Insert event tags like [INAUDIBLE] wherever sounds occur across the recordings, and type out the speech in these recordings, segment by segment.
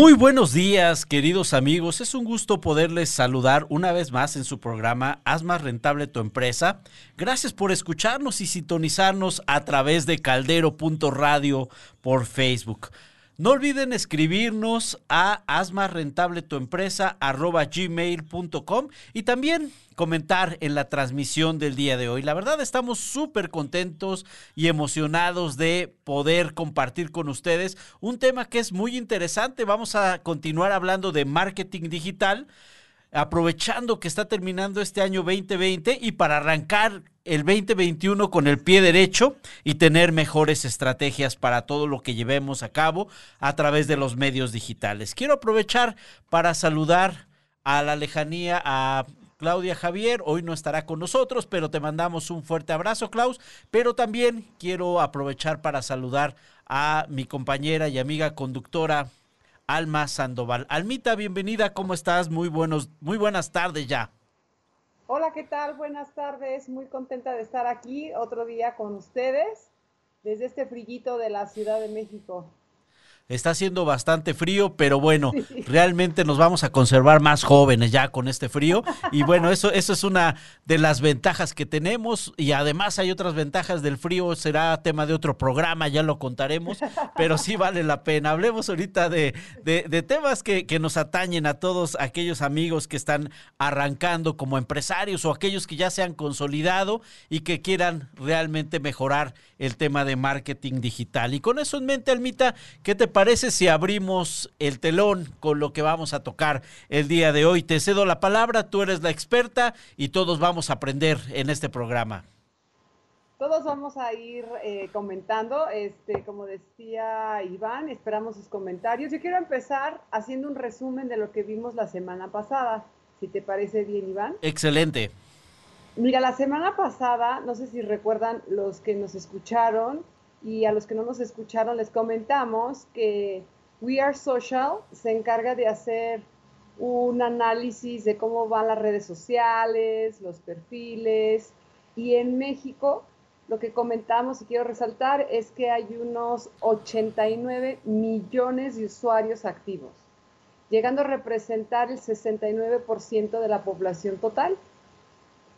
Muy buenos días, queridos amigos. Es un gusto poderles saludar una vez más en su programa Haz más rentable tu empresa. Gracias por escucharnos y sintonizarnos a través de caldero.radio por Facebook. No olviden escribirnos a rentable tu empresa gmail.com y también comentar en la transmisión del día de hoy. La verdad estamos súper contentos y emocionados de poder compartir con ustedes un tema que es muy interesante. Vamos a continuar hablando de marketing digital aprovechando que está terminando este año 2020 y para arrancar el 2021 con el pie derecho y tener mejores estrategias para todo lo que llevemos a cabo a través de los medios digitales. Quiero aprovechar para saludar a la lejanía a Claudia Javier, hoy no estará con nosotros, pero te mandamos un fuerte abrazo, Klaus. Pero también quiero aprovechar para saludar a mi compañera y amiga conductora Alma Sandoval. Almita, bienvenida, ¿cómo estás? Muy buenos, muy buenas tardes ya. Hola, ¿qué tal? Buenas tardes. Muy contenta de estar aquí otro día con ustedes desde este frillito de la Ciudad de México. Está haciendo bastante frío, pero bueno, realmente nos vamos a conservar más jóvenes ya con este frío. Y bueno, eso, eso es una de las ventajas que tenemos. Y además hay otras ventajas del frío, será tema de otro programa, ya lo contaremos, pero sí vale la pena. Hablemos ahorita de, de, temas que, que nos atañen a todos aquellos amigos que están arrancando como empresarios o aquellos que ya se han consolidado y que quieran realmente mejorar el tema de marketing digital. Y con eso en mente, Almita, ¿qué te parece? Parece si abrimos el telón con lo que vamos a tocar el día de hoy? Te cedo la palabra, tú eres la experta y todos vamos a aprender en este programa. Todos vamos a ir eh, comentando, este, como decía Iván, esperamos sus comentarios. Yo quiero empezar haciendo un resumen de lo que vimos la semana pasada, si te parece bien, Iván. Excelente. Mira, la semana pasada, no sé si recuerdan los que nos escucharon, y a los que no nos escucharon les comentamos que We Are Social se encarga de hacer un análisis de cómo van las redes sociales, los perfiles y en México lo que comentamos y quiero resaltar es que hay unos 89 millones de usuarios activos, llegando a representar el 69% de la población total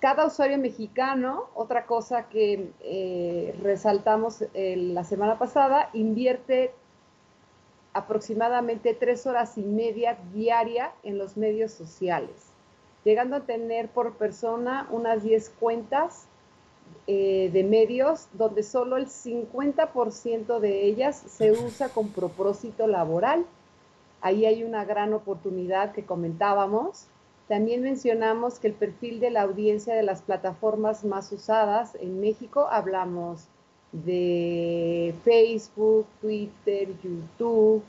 cada usuario mexicano, otra cosa que eh, resaltamos eh, la semana pasada, invierte aproximadamente tres horas y media diaria en los medios sociales, llegando a tener por persona unas 10 cuentas eh, de medios donde solo el 50% de ellas se usa con propósito laboral. Ahí hay una gran oportunidad que comentábamos también mencionamos que el perfil de la audiencia de las plataformas más usadas en México, hablamos de Facebook, Twitter, YouTube,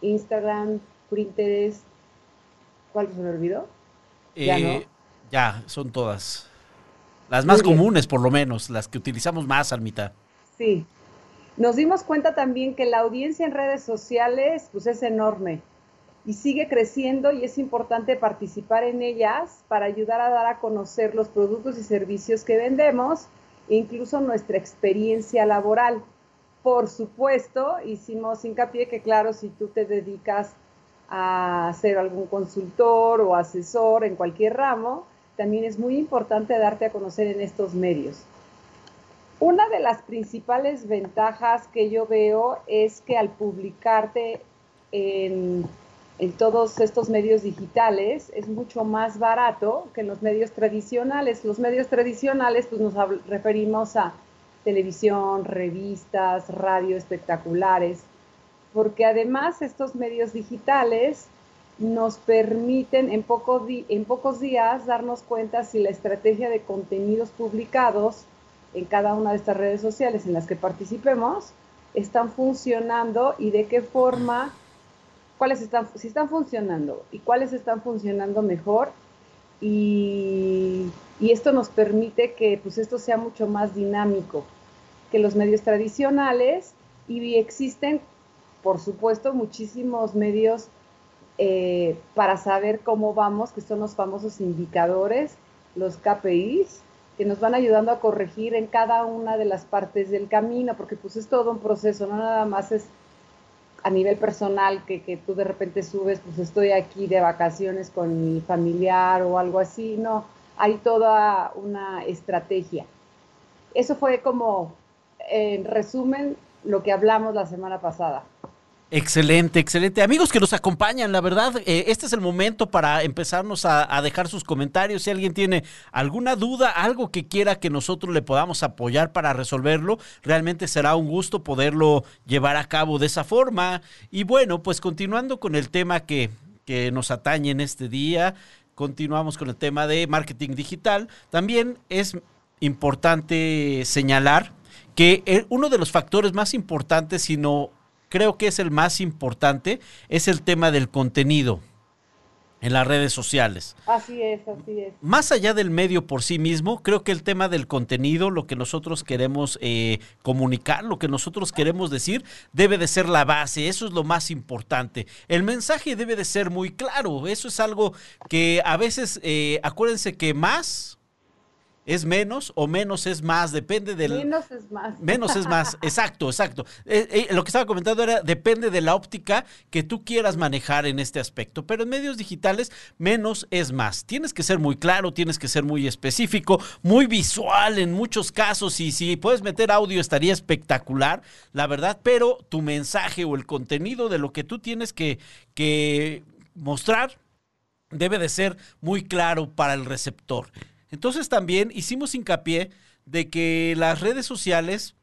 Instagram, Pinterest. ¿Cuál se me olvidó? ya, ¿no? Eh, ya, son todas. Las más comunes, por lo menos, las que utilizamos más al mitad. Sí. Nos dimos cuenta también que la audiencia en redes sociales pues, es enorme y sigue creciendo y es importante participar en ellas para ayudar a dar a conocer los productos y servicios que vendemos e incluso nuestra experiencia laboral. Por supuesto, hicimos hincapié que claro, si tú te dedicas a ser algún consultor o asesor en cualquier ramo, también es muy importante darte a conocer en estos medios. Una de las principales ventajas que yo veo es que al publicarte en en todos estos medios digitales es mucho más barato que en los medios tradicionales. Los medios tradicionales, pues nos referimos a televisión, revistas, radio espectaculares, porque además estos medios digitales nos permiten en, pocos días darnos cuenta si la estrategia de contenidos publicados en cada una de estas redes sociales en las que participemos están funcionando y de qué forma cuáles están, si están funcionando y cuáles están funcionando mejor. Y, esto nos permite que pues, esto sea mucho más dinámico que los medios tradicionales y existen, por supuesto, muchísimos medios eh, para saber cómo vamos, que son los famosos indicadores, los KPIs, que nos van ayudando a corregir en cada una de las partes del camino, porque pues es todo un proceso, no nada más es a nivel personal que, que, tú de repente subes, pues estoy aquí de vacaciones con mi familiar o algo así, no, hay toda una estrategia. Eso fue como, en resumen, lo que hablamos la semana pasada. Excelente, excelente. Amigos que nos acompañan, la verdad, eh, este es el momento para empezarnos a, dejar sus comentarios. Si alguien tiene alguna duda, algo que quiera que nosotros le podamos apoyar para resolverlo, realmente será un gusto poderlo llevar a cabo de esa forma. Y bueno, pues continuando con el tema que, que nos atañe en este día, continuamos con el tema de marketing digital. También es importante señalar que eh, uno de los factores más importantes, sino creo que es el más importante, es el tema del contenido en las redes sociales. Así es, así es. Más allá del medio por sí mismo, creo que el tema del contenido, lo que nosotros queremos eh, comunicar, lo que nosotros queremos decir, debe de ser la base, eso es lo más importante. El mensaje debe de ser muy claro, eso es algo que a veces, eh, acuérdense que más es menos o menos es más, depende del... Menos es más. Menos es más, [LAUGHS] exacto, exacto. Eh, eh, lo que estaba comentando era, depende de la óptica que tú quieras manejar en este aspecto, pero en medios digitales menos es más. Tienes que ser muy claro, tienes que ser muy específico, muy visual en muchos casos y si puedes meter audio estaría espectacular, la verdad, pero tu mensaje o el contenido de lo que tú tienes que, que mostrar debe de ser muy claro para el receptor. Entonces también hicimos hincapié de que las redes sociales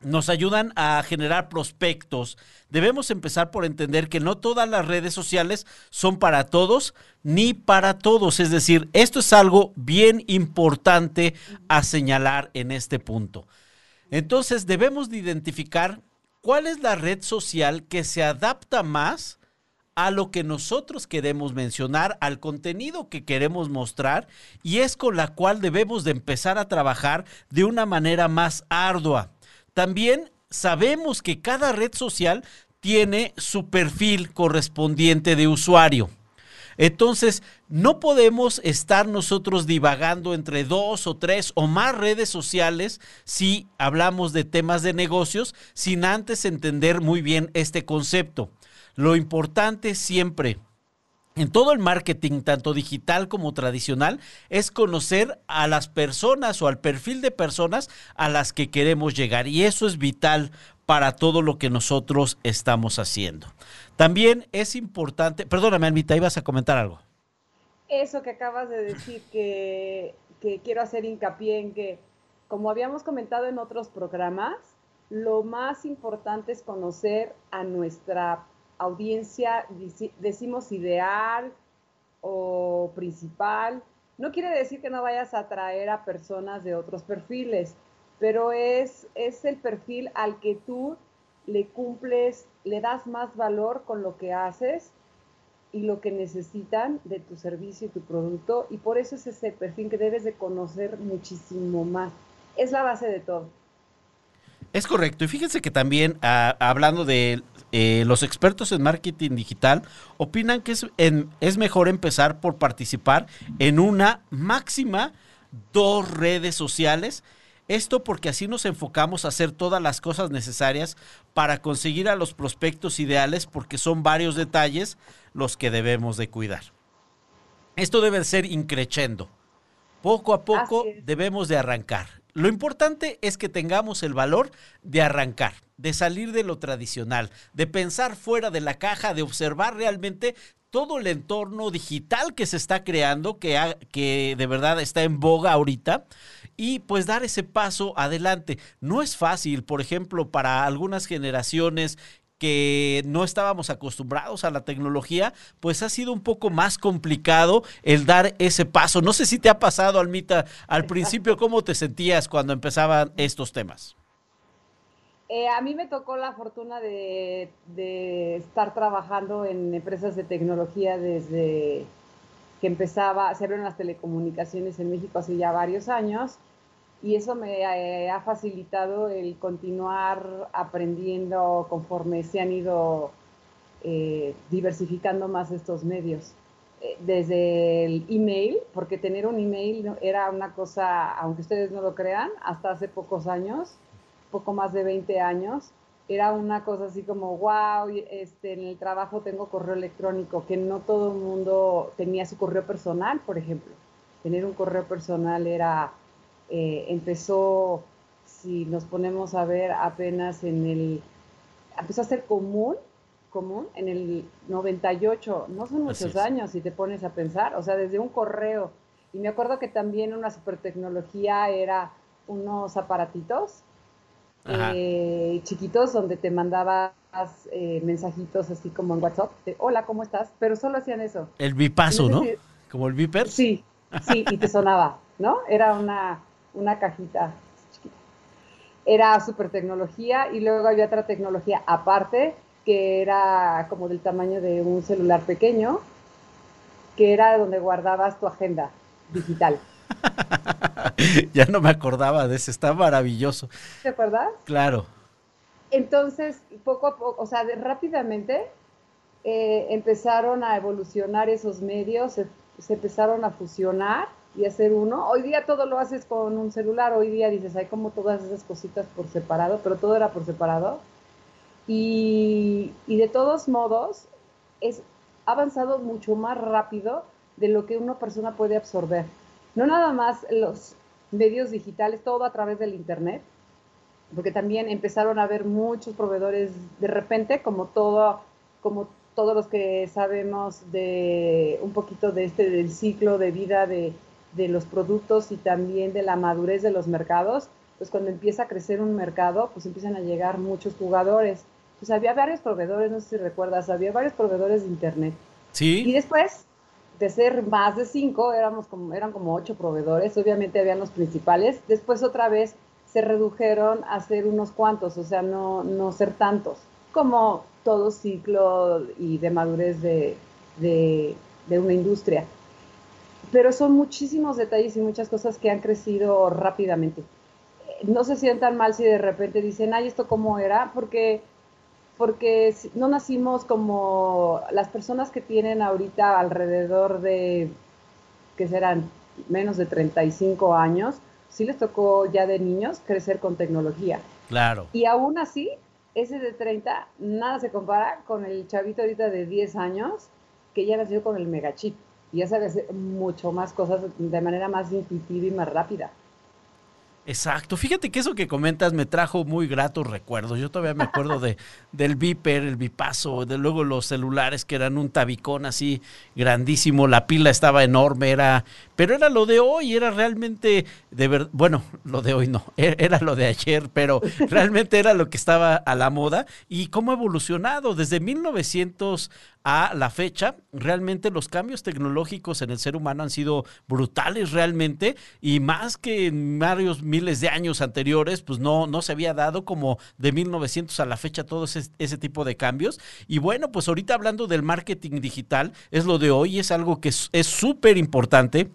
nos ayudan a generar prospectos. Debemos empezar por entender que no todas las redes sociales son para todos ni para todos. Es decir, esto es algo bien importante a señalar en este punto. Entonces debemos de identificar cuál es la red social que se adapta más a lo que nosotros queremos mencionar, al contenido que queremos mostrar y es con la cual debemos de empezar a trabajar de una manera más ardua. También sabemos que cada red social tiene su perfil correspondiente de usuario. Entonces, no podemos estar nosotros divagando entre dos o tres o más redes sociales si hablamos de temas de negocios sin antes entender muy bien este concepto. Lo importante siempre en todo el marketing, tanto digital como tradicional, es conocer a las personas o al perfil de personas a las que queremos llegar. Y eso es vital para todo lo que nosotros estamos haciendo. También es importante, perdóname, Almita, ibas a comentar algo. Eso que acabas de decir, que, que quiero hacer hincapié en que, como habíamos comentado en otros programas, lo más importante es conocer a nuestra audiencia, decimos ideal o principal. No quiere decir que no vayas a atraer a personas de otros perfiles, pero es, es el perfil al que tú le cumples, le das más valor con lo que haces y lo que necesitan de tu servicio y tu producto. Y por eso es ese perfil que debes de conocer muchísimo más. Es la base de todo. Es correcto. Y fíjense que también, ah, hablando de eh, los expertos en marketing digital, opinan que es, es mejor empezar por participar en una máxima dos redes sociales. Esto porque así nos enfocamos a hacer todas las cosas necesarias para conseguir a los prospectos ideales porque son varios detalles los que debemos de cuidar. Esto debe ser increchendo. Poco a poco debemos de arrancar. Lo importante es que tengamos el valor de arrancar, de salir de lo tradicional, de pensar fuera de la caja, de observar realmente todo el entorno digital que se está creando, que, de verdad está en boga ahorita, y pues dar ese paso adelante. No es fácil, por ejemplo, para algunas generaciones que no estábamos acostumbrados a la tecnología, pues ha sido un poco más complicado el dar ese paso. No sé si te ha pasado, Almita, al principio, ¿cómo te sentías cuando empezaban estos temas? Eh, a mí me tocó la fortuna de, estar trabajando en empresas de tecnología desde que empezaba, se abrieron las telecomunicaciones en México hace ya varios años y eso me eh, ha facilitado el continuar aprendiendo conforme se han ido eh, diversificando más estos medios. Eh, desde el email, porque tener un email era una cosa, aunque ustedes no lo crean, hasta hace pocos años, poco más de 20 años, era una cosa así como, wow, este, en el trabajo tengo correo electrónico, que no todo el mundo tenía su correo personal, por ejemplo. Tener un correo personal era, eh, empezó, si nos ponemos a ver apenas en el, empezó a ser común, común en el 98, no son muchos años si te pones a pensar, o sea, desde un correo. Y me acuerdo que también una super tecnología era unos aparatitos eh, chiquitos donde te mandabas eh, mensajitos así como en WhatsApp, de, hola, ¿cómo estás? Pero solo hacían eso. El bipaso, ¿no? Como el viper. Sí, sí, y te sonaba, ¿no? Era una, una cajita chiquita. Era super tecnología y luego había otra tecnología aparte que era como del tamaño de un celular pequeño, que era donde guardabas tu agenda digital. [LAUGHS] ya no me acordaba de ese, está maravilloso. ¿Te acuerdas? Claro. Entonces, poco a poco, o sea, rápidamente eh, empezaron a evolucionar esos medios, se, empezaron a fusionar y hacer uno. Hoy día todo lo haces con un celular, hoy día dices, hay como todas esas cositas por separado, pero todo era por separado. Y, y de todos modos, es avanzado mucho más rápido de lo que una persona puede absorber no nada más los medios digitales, todo a través del Internet, porque también empezaron a haber muchos proveedores de repente, como todo, como todos los que sabemos de un poquito de este del ciclo de vida de, de los productos y también de la madurez de los mercados, pues cuando empieza a crecer un mercado, pues empiezan a llegar muchos jugadores. Pues había varios proveedores, no sé si recuerdas, había varios proveedores de internet. Sí. Y después de ser más de cinco, éramos como, eran como ocho proveedores, obviamente habían los principales, después otra vez se redujeron a ser unos cuantos, o sea, no, no ser tantos, como todo ciclo y de madurez de, de, de una industria. Pero son muchísimos detalles y muchas cosas que han crecido rápidamente. No se sientan mal si de repente dicen, ay, ¿esto cómo era? Porque porque no nacimos como las personas que tienen ahorita alrededor de, que serán menos de 35 años, sí les tocó ya de niños crecer con tecnología. Claro. Y aún así, ese de 30, nada se compara con el chavito ahorita de 10 años que ya nació con el megachip y ya sabe hacer mucho más cosas de manera más intuitiva y más rápida. Exacto. Fíjate que eso que comentas me trajo muy gratos recuerdos. Yo todavía me acuerdo de, [LAUGHS] del Viper, el Bipaso, de luego los celulares que eran un tabicón así grandísimo, la pila estaba enorme, era, pero era lo de hoy, era realmente de verdad, bueno, lo de hoy no, e, era lo de ayer, pero [LAUGHS] realmente era lo que estaba a la moda y cómo ha evolucionado desde 1900 a la fecha, realmente los cambios tecnológicos en el ser humano han sido brutales realmente y más que en varios miles de años anteriores, pues no, no se había dado como de 1900 a la fecha todo ese, ese tipo de cambios. Y bueno, pues ahorita hablando del marketing digital, es lo de hoy, es algo que es súper importante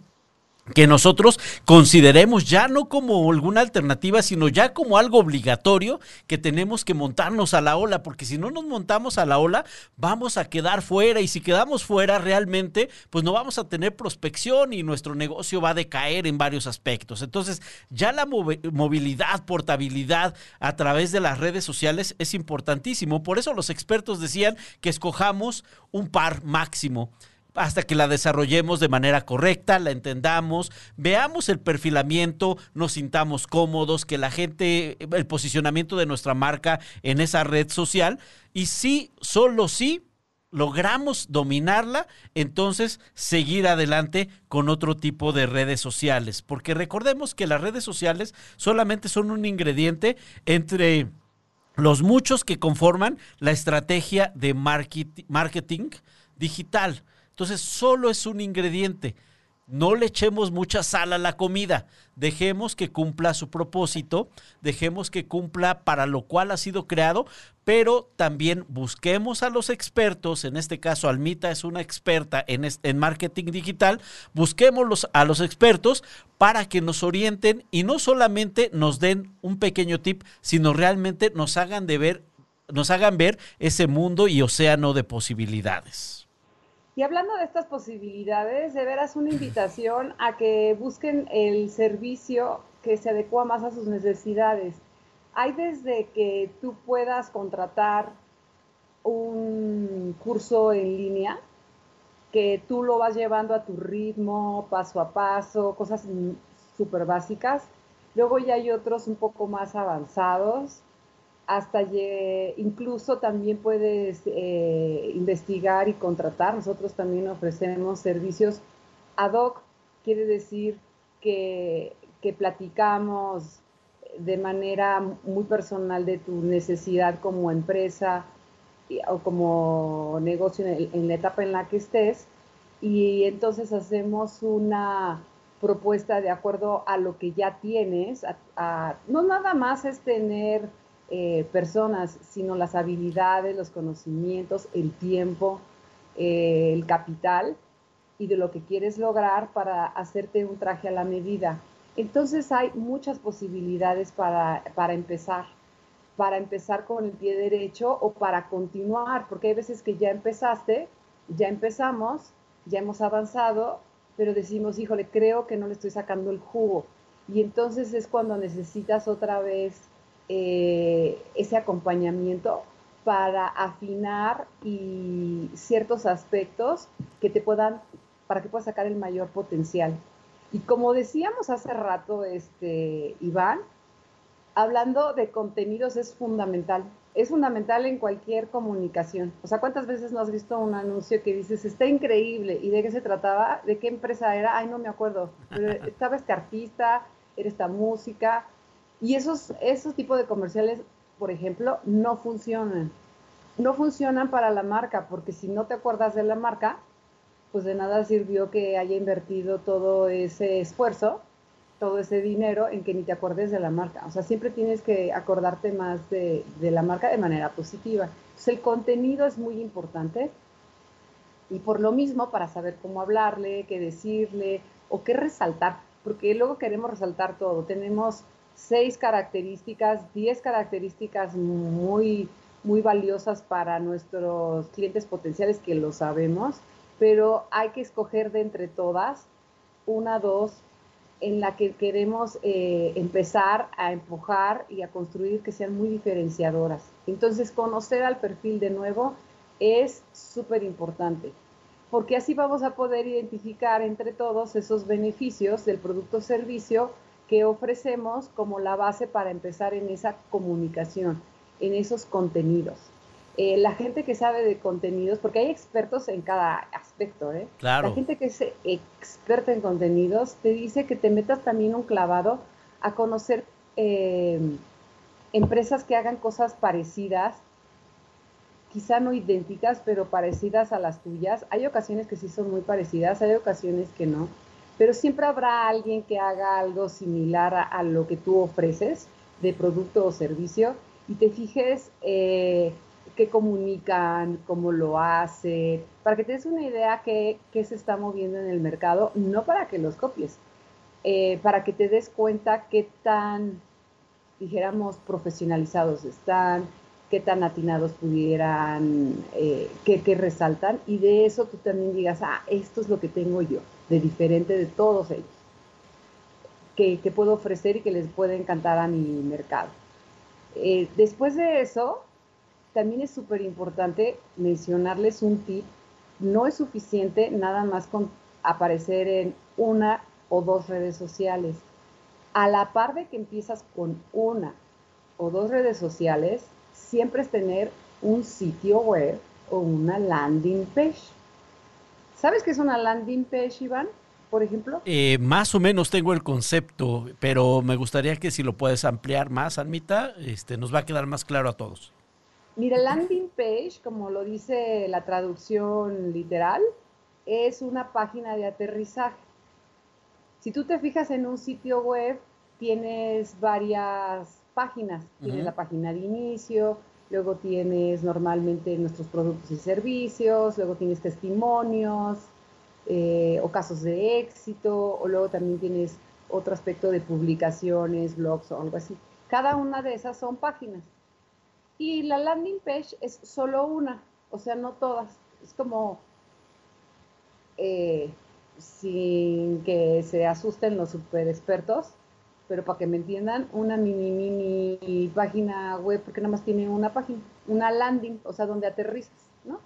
que nosotros consideremos ya no como alguna alternativa, sino ya como algo obligatorio que tenemos que montarnos a la ola, porque si no nos montamos a la ola, vamos a quedar fuera y si quedamos fuera realmente, pues no vamos a tener prospección y nuestro negocio va a decaer en varios aspectos. Entonces, ya la movilidad, portabilidad a través de las redes sociales es importantísimo. Por eso los expertos decían que escojamos un par máximo hasta que la desarrollemos de manera correcta, la entendamos, veamos el perfilamiento, nos sintamos cómodos, que la gente, el posicionamiento de nuestra marca en esa red social, y si, solo si logramos dominarla, entonces seguir adelante con otro tipo de redes sociales, porque recordemos que las redes sociales solamente son un ingrediente entre los muchos que conforman la estrategia de marketing digital. Entonces, solo es un ingrediente. No le echemos mucha sal a la comida. Dejemos que cumpla su propósito, dejemos que cumpla para lo cual ha sido creado, pero también busquemos a los expertos, en este caso Almita es una experta en, en marketing digital, busquemos a los expertos para que nos orienten y no solamente nos den un pequeño tip, sino realmente nos hagan de ver, nos hagan ver ese mundo y océano de posibilidades. Y hablando de estas posibilidades, de veras una invitación a que busquen el servicio que se adecua más a sus necesidades. Hay desde que tú puedas contratar un curso en línea, que tú lo vas llevando a tu ritmo, paso a paso, cosas súper básicas. Luego ya hay otros un poco más avanzados, hasta incluso también puedes eh, investigar y contratar. Nosotros también ofrecemos servicios ad hoc, quiere decir que, que platicamos de manera muy personal de tu necesidad como empresa o como negocio en, la etapa en la que estés y entonces hacemos una propuesta de acuerdo a lo que ya tienes. no nada más es tener eh, personas, sino las habilidades, los conocimientos, el tiempo, eh, el capital y de lo que quieres lograr para hacerte un traje a la medida. Entonces hay muchas posibilidades para, para empezar, para empezar con el pie derecho o para continuar, porque hay veces que ya empezaste, ya empezamos, ya hemos avanzado, pero decimos, híjole, creo que no le estoy sacando el jugo. Y entonces es cuando necesitas otra vez eh, ese acompañamiento para afinar y ciertos aspectos que te puedan, para que puedas sacar el mayor potencial. Y como decíamos hace rato, este, Iván, hablando de contenidos es fundamental. Es fundamental en cualquier comunicación. O sea, ¿cuántas veces no has visto un anuncio que dices, está increíble? ¿Y de qué se trataba? ¿De qué empresa era? Ay, no me acuerdo. [LAUGHS] estaba este artista, era esta música. Y esos, esos tipos de comerciales, por ejemplo, no funcionan. No funcionan para la marca, porque si no te acuerdas de la marca, pues de nada sirvió que haya invertido todo ese esfuerzo, todo ese dinero en que ni te acuerdes de la marca. O sea, siempre tienes que acordarte más de, la marca de manera positiva. Entonces, el contenido es muy importante y por lo mismo, para saber cómo hablarle, qué decirle o qué resaltar, porque luego queremos resaltar todo. Tenemos seis características, diez características muy, muy valiosas para nuestros clientes potenciales que lo sabemos pero hay que escoger de entre todas una, dos, en la que queremos eh, empezar a empujar y a construir que sean muy diferenciadoras. Entonces, conocer al perfil de nuevo es súper importante, porque así vamos a poder identificar entre todos esos beneficios del producto o servicio que ofrecemos como la base para empezar en esa comunicación, en esos contenidos. Eh, la gente que sabe de contenidos, porque hay expertos en cada aspecto, ¿eh? Claro. La gente que es experta en contenidos te dice que te metas también un clavado a conocer eh, empresas que hagan cosas parecidas, quizá no idénticas, pero parecidas a las tuyas. Hay ocasiones que sí son muy parecidas, hay ocasiones que no, pero siempre habrá alguien que haga algo similar a, lo que tú ofreces de producto o servicio y te fijes eh, qué comunican, cómo lo hacen, para que te des una idea qué, qué se está moviendo en el mercado, no para que los copies, eh, para que te des cuenta qué tan, dijéramos, profesionalizados están, qué tan atinados pudieran, eh, qué, qué, resaltan, y de eso tú también digas, ah, esto es lo que tengo yo, de diferente de todos ellos, que, que puedo ofrecer y que les puede encantar a mi mercado. Eh, después de eso, también es súper importante mencionarles un tip. No es suficiente nada más con aparecer en una o dos redes sociales. A la par de que empiezas con una o dos redes sociales, siempre es tener un sitio web o una landing page. ¿Sabes qué es una landing page, Iván? Por ejemplo. Eh, más o menos tengo el concepto, pero me gustaría que si lo puedes ampliar más, Almita, este, nos va a quedar más claro a todos. Mira, landing page, como lo dice la traducción literal, es una página de aterrizaje. Si tú te fijas en un sitio web, tienes varias páginas. Tienes la página de inicio, luego tienes normalmente nuestros productos y servicios, luego tienes testimonios eh, o casos de éxito, o luego también tienes otro aspecto de publicaciones, blogs o algo así. Cada una de esas son páginas. Y la landing page es solo una, o sea, no todas. Es como, eh, sin que se asusten los super expertos, pero para que me entiendan, una mini, mini página web, porque nada más tiene una página, una landing, o sea, donde aterrizas, ¿no?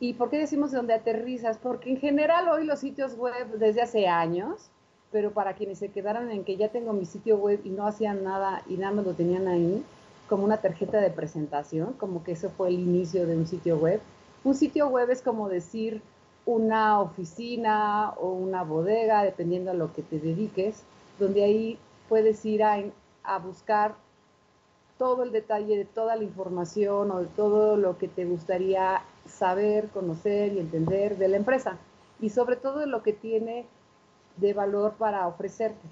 ¿Y por qué decimos donde aterrizas? Porque en general hoy los sitios web desde hace años, pero para quienes se quedaron en que ya tengo mi sitio web y no hacían nada y nada más lo tenían ahí, como una tarjeta de presentación, como que eso fue el inicio de un sitio web. Un sitio web es como decir una oficina o una bodega, dependiendo a lo que te dediques, donde ahí puedes ir a, a buscar todo el detalle de toda la información o de todo lo que te gustaría saber, conocer y entender de la empresa y sobre todo de lo que tiene de valor para ofrecerte.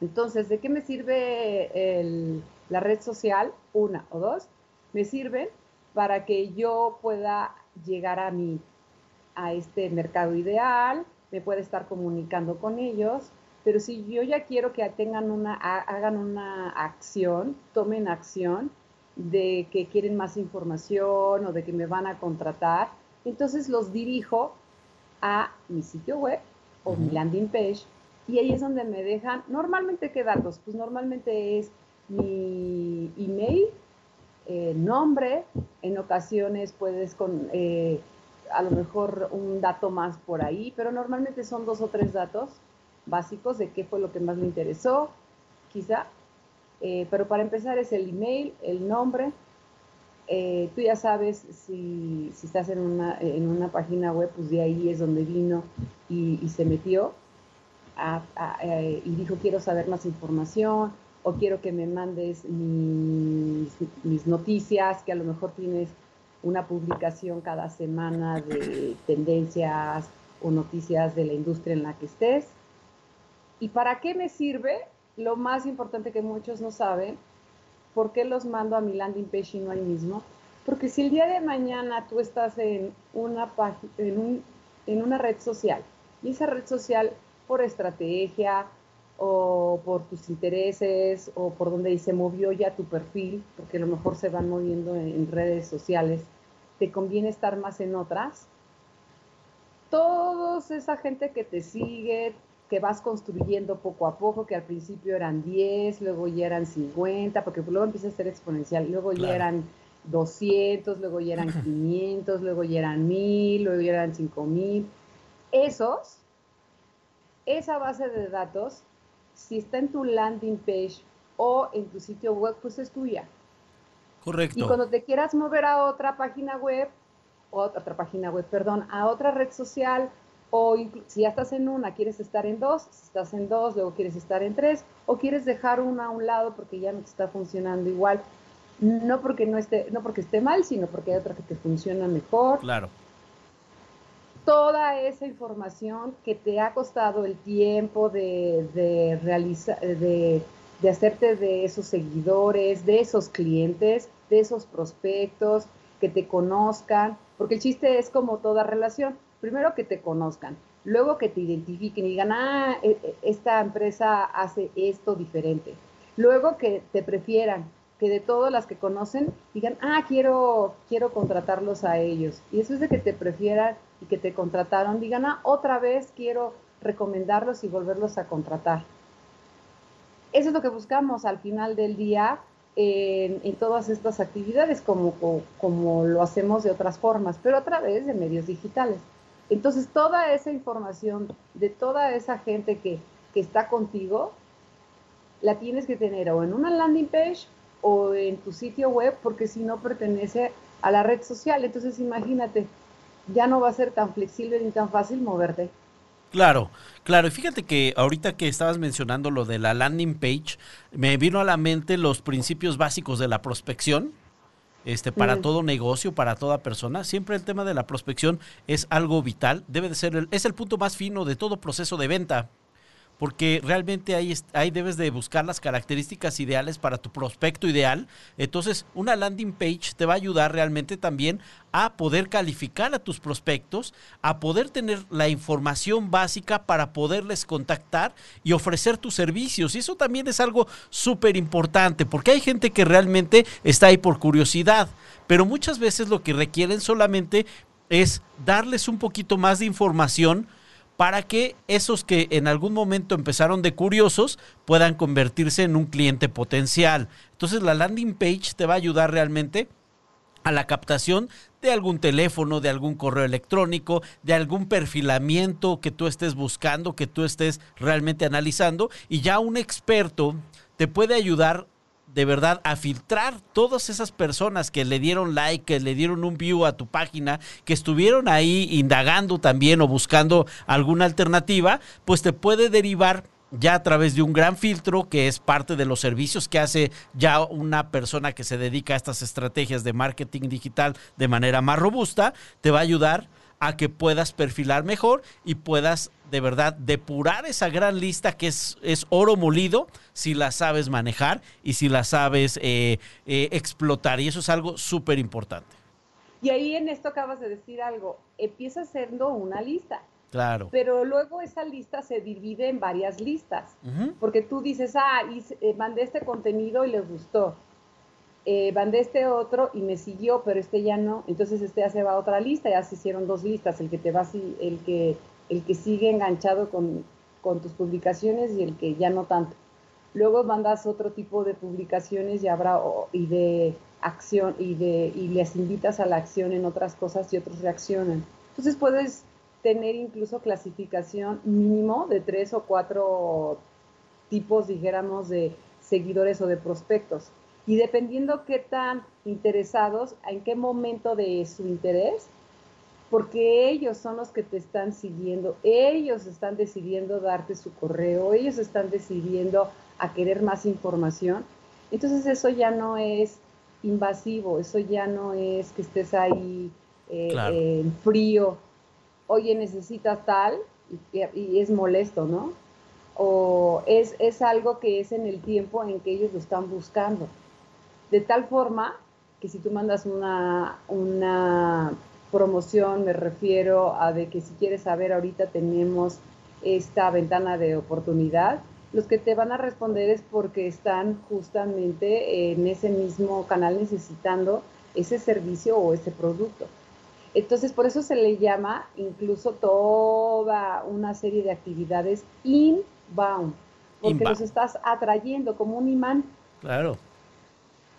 Entonces, ¿de qué me sirve la red social? Una o dos. Me sirven para que yo pueda llegar a mi, a este mercado ideal, me pueda estar comunicando con ellos, pero si yo ya quiero que tengan una, hagan una acción, tomen acción, de que quieren más información o de que me van a contratar, entonces los dirijo a mi sitio web o mi landing page y ahí es donde me dejan, normalmente qué datos, pues normalmente es mi email, eh, nombre, en ocasiones puedes con eh, a lo mejor un dato más por ahí, pero normalmente son dos o tres datos básicos de qué fue lo que más me interesó, quizá, eh, pero para empezar es el email, el nombre. Eh, tú ya sabes si, estás en una, en una, página web, pues de ahí es donde vino y, se metió eh, y dijo quiero saber más información o quiero que me mandes mis, mis noticias, que a lo mejor tienes una publicación cada semana de tendencias o noticias de la industria en la que estés. ¿Y para qué me sirve? lo más importante que muchos no saben, ¿por qué los mando a mi landing page y no ahí mismo? Porque si el día de mañana tú estás en una, red social y esa red social por estrategia o por tus intereses o por donde se movió ya tu perfil, porque a lo mejor se van moviendo en redes sociales, te conviene estar más en otras. Toda esa gente que te sigue, que vas construyendo poco a poco, que al principio eran 10, luego ya eran 50, porque luego empieza a ser exponencial, luego ya eran 200, luego ya eran [CLEARS THROAT] 500, luego ya eran 1000, luego ya eran 5000. Esos, esa base de datos, si está en tu landing page o en tu sitio web, pues es tuya. Correcto. Y cuando te quieras mover a otra página web, otra página web, perdón, a otra red social o si ya estás en una, quieres estar en dos, si estás en dos, luego quieres estar en tres, o quieres dejar una a un lado porque ya no te está funcionando igual, no porque no esté, no porque esté mal, sino porque hay otra que te funciona mejor. Claro. Toda esa información que te ha costado el tiempo de, de realizar, de, de hacerte de esos seguidores, de esos clientes, de esos prospectos, que te conozcan, porque el chiste es como toda relación primero que te conozcan, luego que te identifiquen y digan, ah, e, e, esta empresa hace esto diferente. Luego que te prefieran, que de todas las que conocen digan, ah, quiero, quiero contratarlos a ellos. Y eso es de que te prefieran y que te contrataron, digan, ah, otra vez quiero recomendarlos y volverlos a contratar. Eso es lo que buscamos al final del día en, todas estas actividades, como, como lo hacemos de otras formas, pero a través de medios digitales. Entonces, toda esa información de toda esa gente que, está contigo, la tienes que tener o en una landing page o en tu sitio web, porque si no pertenece a la red social. Entonces, imagínate, ya no va a ser tan flexible ni tan fácil moverte. Claro, claro. Y fíjate que ahorita que estabas mencionando lo de la landing page, me vino a la mente los principios básicos de la prospección este, para todo negocio, para toda persona. Siempre el tema de la prospección es algo vital, debe de ser, el, es el punto más fino de todo proceso de venta porque realmente ahí, ahí debes de buscar las características ideales para tu prospecto ideal. Entonces, una landing page te va a ayudar realmente también a poder calificar a tus prospectos, a poder tener la información básica para poderles contactar y ofrecer tus servicios. Y eso también es algo súper importante, porque hay gente que realmente está ahí por curiosidad, pero muchas veces lo que requieren solamente es darles un poquito más de información para que esos que en algún momento empezaron de curiosos puedan convertirse en un cliente potencial. Entonces la landing page te va a ayudar realmente a la captación de algún teléfono, de algún correo electrónico, de algún perfilamiento que tú estés buscando, que tú estés realmente analizando y ya un experto te puede ayudar de verdad a filtrar todas esas personas que le dieron like, que le dieron un view a tu página, que estuvieron ahí indagando también o buscando alguna alternativa, pues te puede derivar ya a través de un gran filtro que es parte de los servicios que hace ya una persona que se dedica a estas estrategias de marketing digital de manera más robusta, te va a ayudar a que puedas perfilar mejor y puedas de verdad depurar esa gran lista que es, es oro molido si la sabes manejar y si la sabes eh, eh, explotar. Y eso es algo súper importante. Y ahí en esto acabas de decir algo, empieza siendo una lista. Claro. Pero luego esa lista se divide en varias listas, porque tú dices, ah, eh, mandé este contenido y les gustó eh, mandé este otro y me siguió, pero este ya no, entonces este ya se va a otra lista, ya se hicieron dos listas, el que te va el que, el que sigue enganchado con, con tus publicaciones y el que ya no tanto. Luego mandas otro tipo de publicaciones y habrá y de acción y de y les invitas a la acción en otras cosas y otros reaccionan. Entonces puedes tener incluso clasificación mínimo de tres o cuatro tipos, dijéramos, de seguidores o de prospectos y dependiendo qué tan interesados, en qué momento de su interés, porque ellos son los que te están siguiendo, ellos están decidiendo darte su correo, ellos están decidiendo a querer más información. Entonces eso ya no es invasivo, eso ya no es que estés ahí eh, en frío, oye, necesitas tal, y, y, es molesto, ¿no? O es, es algo que es en el tiempo en que ellos lo están buscando de tal forma que si tú mandas una, una promoción, me refiero a de que si quieres saber ahorita tenemos esta ventana de oportunidad, los que te van a responder es porque están justamente en ese mismo canal necesitando ese servicio o ese producto. Entonces, por eso se le llama incluso toda una serie de actividades inbound, porque los estás atrayendo como un imán. Claro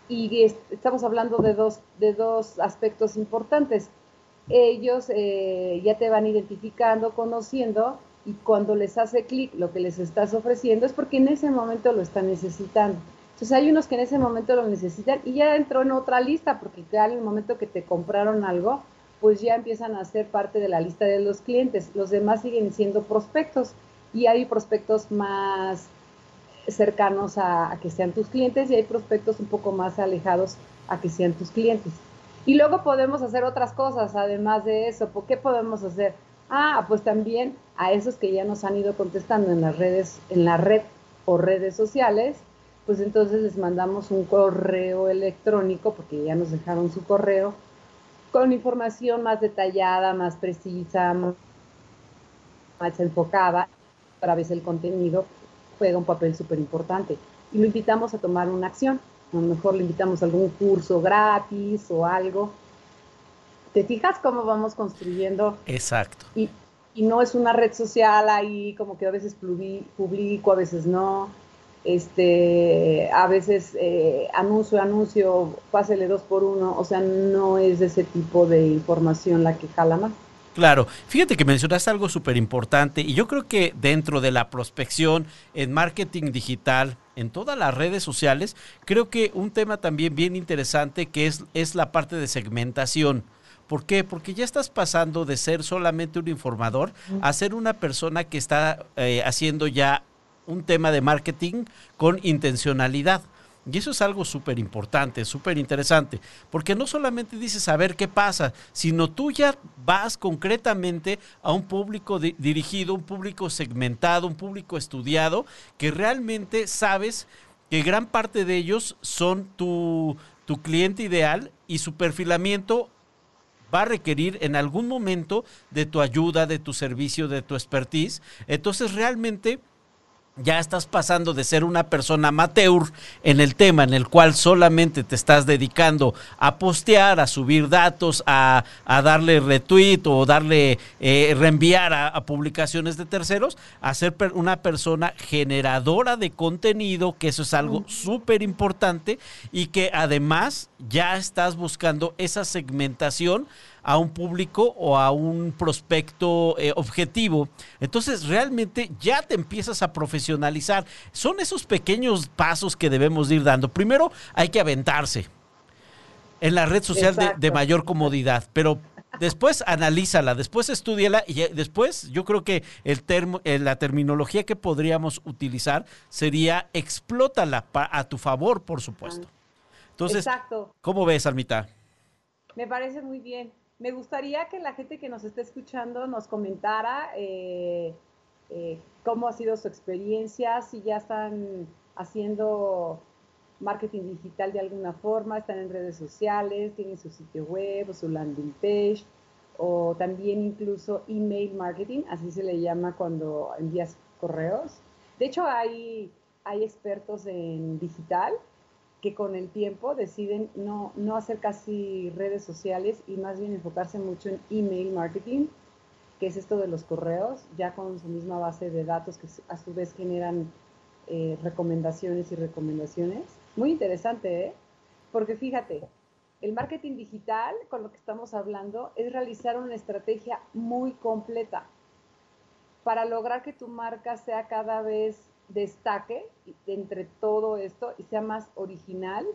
y estamos hablando de dos, de dos aspectos importantes. Ellos eh, ya te van identificando, conociendo, y cuando les hace clic lo que les estás ofreciendo es porque en ese momento lo están necesitando. Entonces hay unos que en ese momento lo necesitan y ya entró en otra lista, porque ya en el momento que te compraron algo, pues ya empiezan a ser parte de la lista de los clientes. Los demás siguen siendo prospectos y hay prospectos más cercanos a, que sean tus clientes y hay prospectos un poco más alejados a que sean tus clientes. Y luego podemos hacer otras cosas, además de eso. ¿Por qué podemos hacer? Ah, pues también a esos que ya nos han ido contestando en las redes, en la red o redes sociales, pues entonces les mandamos un correo electrónico, porque ya nos dejaron su correo, con información más detallada, más precisa, más enfocada, para ver el contenido juega un papel súper importante. Y lo invitamos a tomar una acción. A lo mejor le invitamos a algún curso gratis o algo. ¿Te fijas cómo vamos construyendo? Exacto. Y, y no es una red social ahí como que a veces publico, a veces no. Este, a veces eh, anuncio, anuncio, pásele dos por uno. O sea, no es de ese tipo de información la que jala más. Claro, fíjate que mencionaste algo súper importante y yo creo que dentro de la prospección en marketing digital, en todas las redes sociales, creo que un tema también bien interesante que es, es la parte de segmentación. ¿Por qué? Porque ya estás pasando de ser solamente un informador a ser una persona que está eh, haciendo ya un tema de marketing con intencionalidad. Y eso es algo súper importante, súper interesante, porque no solamente dices saber qué pasa, sino tú ya vas concretamente a un público dirigido, un público segmentado, un público estudiado, que realmente sabes que gran parte de ellos son tu, tu cliente ideal y su perfilamiento va a requerir en algún momento de tu ayuda, de tu servicio, de tu expertise. Entonces realmente ya estás pasando de ser una persona amateur en el tema en el cual solamente te estás dedicando a postear, a subir datos, a, darle retweet o darle eh, reenviar a, publicaciones de terceros, a ser una persona generadora de contenido, que eso es algo súper importante y que además ya estás buscando esa segmentación a un público o a un prospecto eh, objetivo. Entonces realmente ya te empiezas a profesionalizar. Son esos pequeños pasos que debemos ir dando. Primero hay que aventarse en la red social de, mayor comodidad, pero después analízala, después estudiala y después yo creo que el termo, eh, la terminología que podríamos utilizar sería explótala a tu favor, por supuesto. Entonces, ¿cómo ves, Almita? Me parece muy bien. Me gustaría que la gente que nos esté escuchando nos comentara eh, eh, cómo ha sido su experiencia, si ya están haciendo marketing digital de alguna forma, están en redes sociales, tienen su sitio web o su landing page, o también incluso email marketing, así se le llama cuando envías correos. De hecho, hay, hay expertos en digital que con el tiempo deciden no, no hacer casi redes sociales y más bien enfocarse mucho en email marketing, que es esto de los correos, ya con su misma base de datos que a su vez generan eh, recomendaciones y recomendaciones. Muy interesante, ¿eh? Porque fíjate, el marketing digital, con lo que estamos hablando, es realizar una estrategia muy completa para lograr que tu marca sea cada vez destaque entre todo esto y sea más original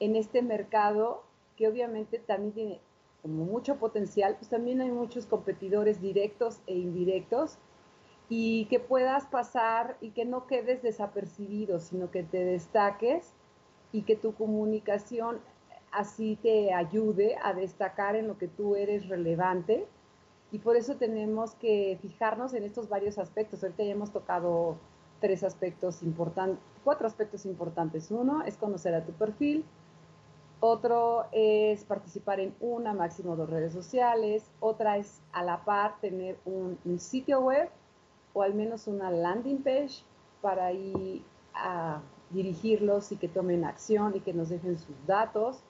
en este mercado que obviamente también tiene como mucho potencial, pues también hay muchos competidores directos e indirectos y que puedas pasar y que no quedes desapercibido, sino que te destaques y que tu comunicación así te ayude a destacar en lo que tú eres relevante. Y por eso tenemos que fijarnos en estos varios aspectos. Ahorita ya hemos tocado tres aspectos importantes, cuatro aspectos importantes. Uno es conocer a tu perfil, otro es participar en una, máximo dos redes sociales, otra es a la par tener un, sitio web o al menos una landing page para ir a dirigirlos y que tomen acción y que nos dejen sus datos.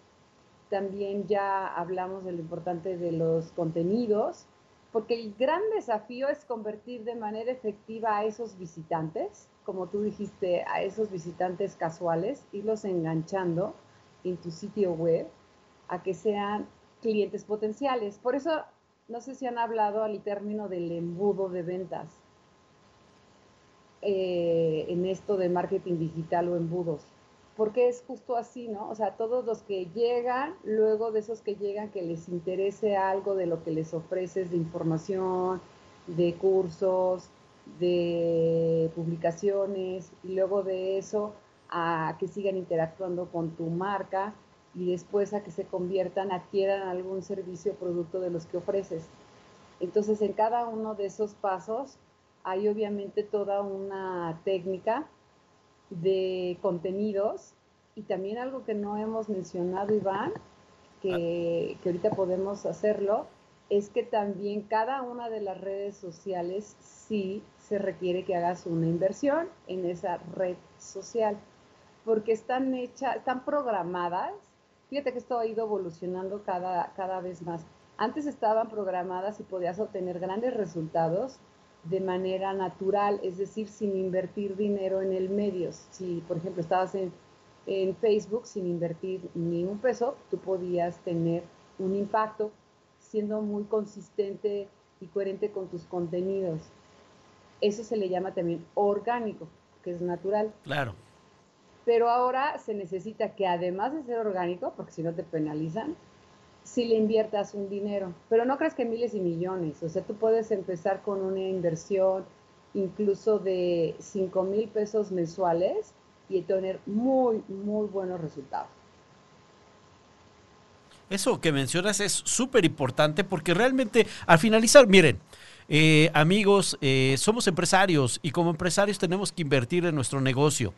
También ya hablamos de lo importante de los contenidos, porque el gran desafío es convertir de manera efectiva a esos visitantes, como tú dijiste, a esos visitantes casuales, irlos enganchando en tu sitio web a que sean clientes potenciales. Por eso, no sé si han hablado al término del embudo de ventas eh, en esto de marketing digital o embudos porque es justo así, ¿no? O sea, todos los que llegan, luego de esos que llegan que les interese algo de lo que les ofreces de información, de cursos, de publicaciones, y luego de eso a que sigan interactuando con tu marca y después a que se conviertan, adquieran algún servicio o producto de los que ofreces. Entonces, en cada uno de esos pasos hay obviamente toda una técnica de contenidos y también algo que no hemos mencionado, Iván, que, que, ahorita podemos hacerlo, es que también cada una de las redes sociales sí se requiere que hagas una inversión en esa red social, porque están hechas, están programadas. Fíjate que esto ha ido evolucionando cada, cada vez más. Antes estaban programadas y podías obtener grandes resultados de manera natural, es decir, sin invertir dinero en el medio. Si, por ejemplo, estabas en, Facebook sin invertir ni un peso, tú podías tener un impacto siendo muy consistente y coherente con tus contenidos. Eso se le llama también orgánico, que es natural. Claro. Pero ahora se necesita que además de ser orgánico, porque si no te penalizan, si le inviertas un dinero, pero no crees que miles y millones, o sea, tú puedes empezar con una inversión incluso de 5 mil pesos mensuales y tener muy, muy buenos resultados. Eso que mencionas es súper importante porque realmente al finalizar, miren, eh, amigos, eh, somos empresarios y como empresarios tenemos que invertir en nuestro negocio.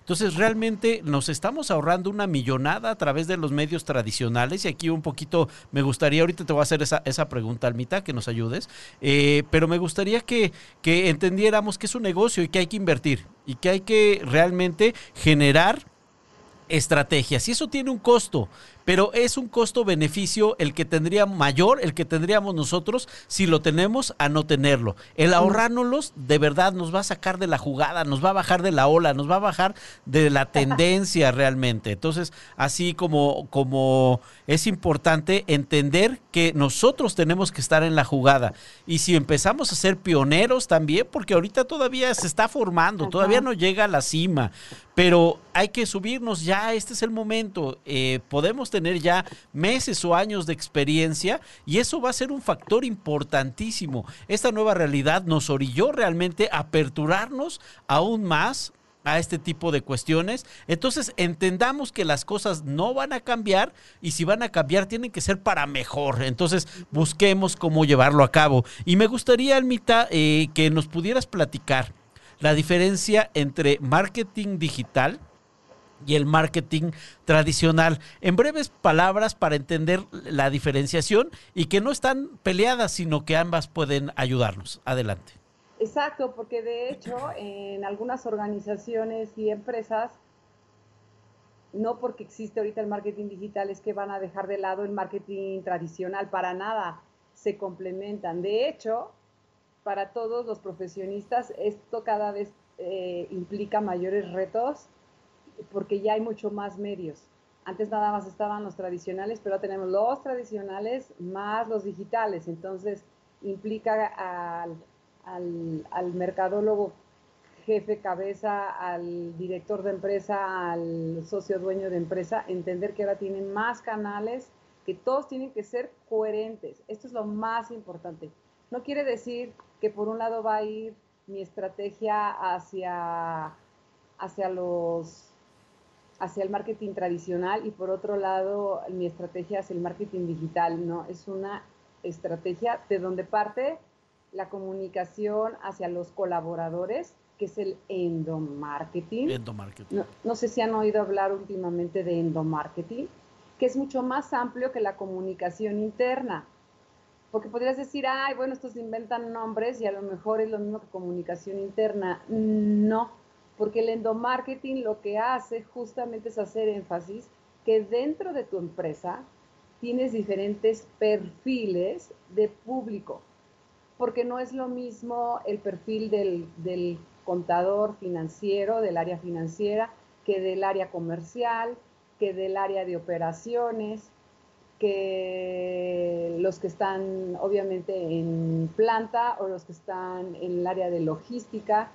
Entonces, realmente nos estamos ahorrando una millonada a través de los medios tradicionales. Y aquí un poquito me gustaría, ahorita te voy a hacer esa, esa pregunta, Almita, que nos ayudes. Eh, pero me gustaría que, que entendiéramos que es un negocio y que hay que invertir y que hay que realmente generar estrategias. Y eso tiene un costo pero es un costo-beneficio el que tendría mayor, el que tendríamos nosotros si lo tenemos a no tenerlo. El ahorrárnoslos de verdad nos va a sacar de la jugada, nos va a bajar de la ola, nos va a bajar de la [LAUGHS] tendencia realmente. Entonces, así como, como es importante entender que nosotros tenemos que estar en la jugada. Y si empezamos a ser pioneros también, porque ahorita todavía se está formando, todavía no llega a la cima, pero hay que subirnos ya, este es el momento. Eh, podemos tener ya meses o años de experiencia y eso va a ser un factor importantísimo. Esta nueva realidad nos orilló realmente a aperturarnos aún más a este tipo de cuestiones. Entonces entendamos que las cosas no van a cambiar y si van a cambiar tienen que ser para mejor. Entonces busquemos cómo llevarlo a cabo. Y me gustaría, Almita, eh, que nos pudieras platicar la diferencia entre marketing digital y el marketing tradicional. En breves palabras para entender la diferenciación y que no están peleadas, sino que ambas pueden ayudarnos. Adelante. Exacto, porque de hecho en algunas organizaciones y empresas, no porque existe ahorita el marketing digital es que van a dejar de lado el marketing tradicional, para nada, se complementan. De hecho, para todos los profesionistas esto cada vez eh, implica mayores retos porque ya hay mucho más medios. Antes nada más estaban los tradicionales, pero tenemos los tradicionales más los digitales. Entonces implica al, al, mercadólogo jefe, cabeza, al director de empresa, al socio dueño de empresa, entender que ahora tienen más canales, que todos tienen que ser coherentes. Esto es lo más importante. No quiere decir que por un lado va a ir mi estrategia hacia, hacia los hacia el marketing tradicional y por otro lado mi estrategia hacia el marketing digital, ¿no? Es una estrategia de donde parte la comunicación hacia los colaboradores, que es el endomarketing. Endomarketing. No, no sé si han oído hablar últimamente de endomarketing, que es mucho más amplio que la comunicación interna. Porque podrías decir, ay, bueno, estos inventan nombres y a lo mejor es lo mismo que comunicación interna. No, porque el endomarketing lo que hace justamente es hacer énfasis que dentro de tu empresa tienes diferentes perfiles de público, porque no es lo mismo el perfil del, contador financiero, del área financiera, que del área comercial, que del área de operaciones, que los que están obviamente en planta o los que están en el área de logística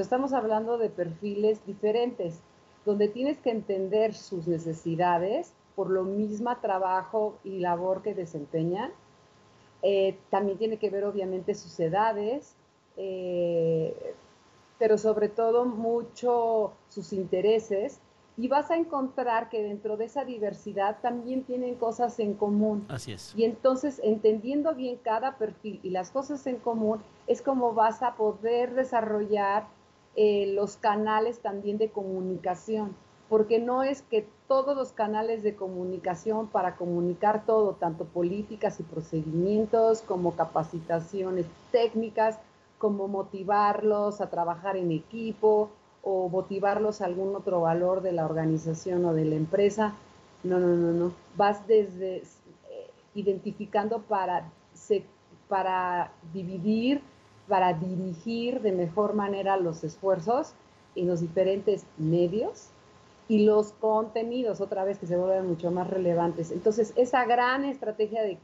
estamos hablando de perfiles diferentes, donde tienes que entender sus necesidades por lo mismo trabajo y labor que desempeñan. Eh, también tiene que ver obviamente sus edades, eh, pero sobre todo mucho sus intereses y vas a encontrar que dentro de esa diversidad también tienen cosas en común. Así es. Y entonces, entendiendo bien cada perfil y las cosas en común, es como vas a poder desarrollar eh, los canales también de comunicación, porque no es que todos los canales de comunicación para comunicar todo, tanto políticas y procedimientos como capacitaciones técnicas, como motivarlos a trabajar en equipo o motivarlos a algún otro valor de la organización o de la empresa. No, no, no, no. Vas desde eh, identificando para, para dividir para dirigir de mejor manera los esfuerzos en los diferentes medios y los contenidos, otra vez que se vuelven mucho más relevantes. Entonces, esa gran estrategia de...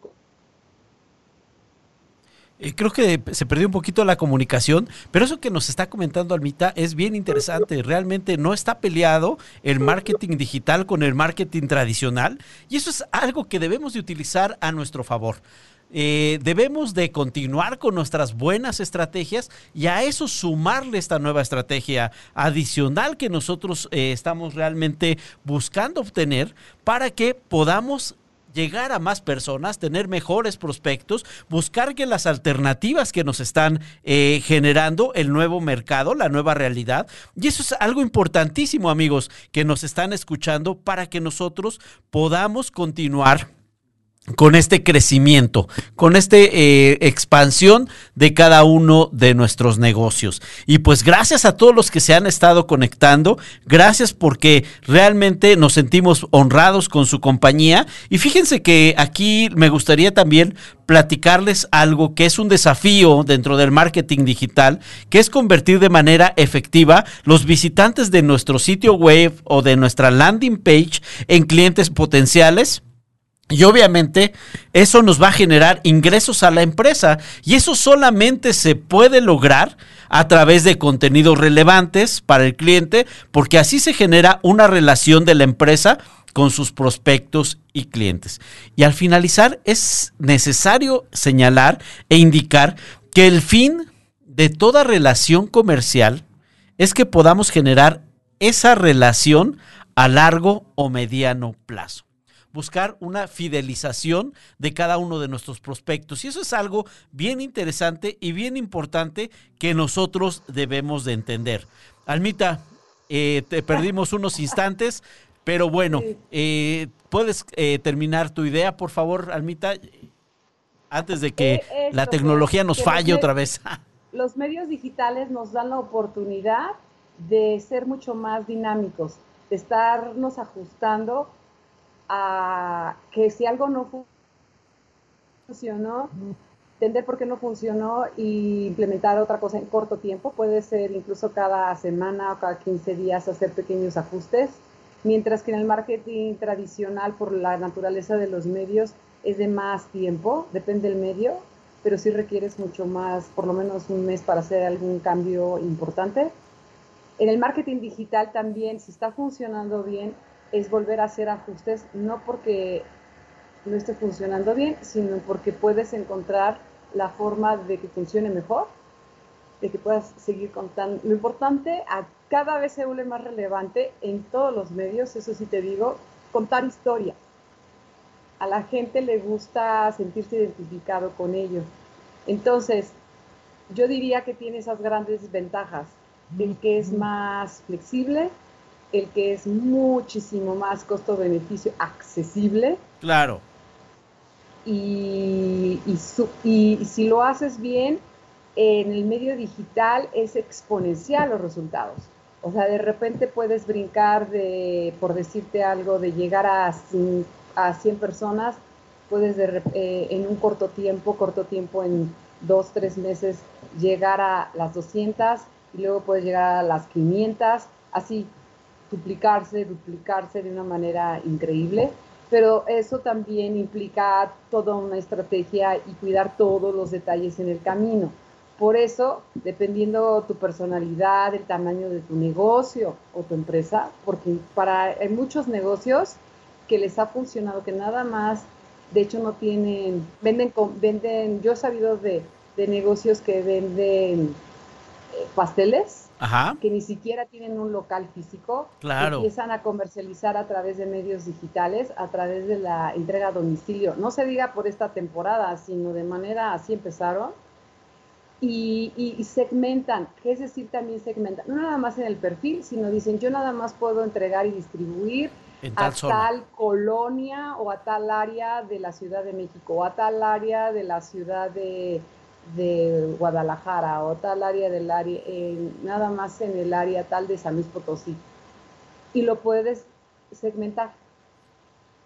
Eh, creo que se perdió un poquito la comunicación, pero eso que nos está comentando Almita es bien interesante. Realmente no está peleado el marketing digital con el marketing tradicional y eso es algo que debemos de utilizar a nuestro favor. Eh, debemos de continuar con nuestras buenas estrategias y a eso sumarle esta nueva estrategia adicional que nosotros eh, estamos realmente buscando obtener para que podamos llegar a más personas, tener mejores prospectos, buscar que las alternativas que nos están eh, generando el nuevo mercado, la nueva realidad. Y eso es algo importantísimo, amigos, que nos están escuchando para que nosotros podamos continuar con este crecimiento, con esta eh, expansión de cada uno de nuestros negocios. Y pues gracias a todos los que se han estado conectando, gracias porque realmente nos sentimos honrados con su compañía. Y fíjense que aquí me gustaría también platicarles algo que es un desafío dentro del marketing digital, que es convertir de manera efectiva los visitantes de nuestro sitio web o de nuestra landing page en clientes potenciales y obviamente eso nos va a generar ingresos a la empresa y eso solamente se puede lograr a través de contenidos relevantes para el cliente porque así se genera una relación de la empresa con sus prospectos y clientes. Y al finalizar es necesario señalar e indicar que el fin de toda relación comercial es que podamos generar esa relación a largo o mediano plazo buscar una fidelización de cada uno de nuestros prospectos. Y eso es algo bien interesante y bien importante que nosotros debemos de entender. Almita, eh, te perdimos unos [LAUGHS] instantes, pero bueno, eh, ¿puedes eh, terminar tu idea, por favor, Almita? Antes de que la tecnología nos falle otra vez. [LAUGHS] Los medios digitales nos dan la oportunidad de ser mucho más dinámicos, de estarnos ajustando a que si algo no funcionó, entender por qué no funcionó y implementar otra cosa en corto tiempo. Puede ser incluso cada semana o cada 15 días hacer pequeños ajustes. Mientras que en el marketing tradicional, por la naturaleza de los medios, es de más tiempo, depende del medio, pero sí requieres mucho más, por lo menos un mes para hacer algún cambio importante. En el marketing digital también, si está funcionando bien, es volver a hacer ajustes, no porque no esté funcionando bien, sino porque puedes encontrar la forma de que funcione mejor, de que puedas seguir contando. Lo importante, a cada vez se vuelve más relevante en todos los medios, eso sí te digo, contar historia. A la gente le gusta sentirse identificado con ello. Entonces, yo diría que tiene esas grandes ventajas, el que es más flexible, el que es muchísimo más costo-beneficio accesible. Claro. Y, y, si lo haces bien, en el medio digital es exponencial los resultados. O sea, de repente puedes brincar de, por decirte algo, de llegar a, a 100 personas, puedes eh, en un corto tiempo, corto tiempo en dos, tres meses, llegar a las 200 y luego puedes llegar a las 500, así duplicarse, duplicarse de una manera increíble, pero eso también implica toda una estrategia y cuidar todos los detalles en el camino. Por eso, dependiendo tu personalidad, el tamaño de tu negocio o tu empresa, porque para hay muchos negocios que les ha funcionado, que nada más, de hecho no tienen, venden, venden yo he sabido de, de negocios que venden eh, que ni siquiera tienen un local físico, claro. empiezan a comercializar a través de medios digitales, a través de la entrega a domicilio. No se diga por esta temporada, sino de manera así empezaron. Y, y, segmentan, es decir, también segmentan, no nada más en el perfil, sino dicen, yo nada más puedo entregar y distribuir a tal colonia o a tal área de la Ciudad de México o a tal área de la ciudad de de Guadalajara o tal área del área, nada más en el área tal de San Luis Potosí. Y lo puedes segmentar.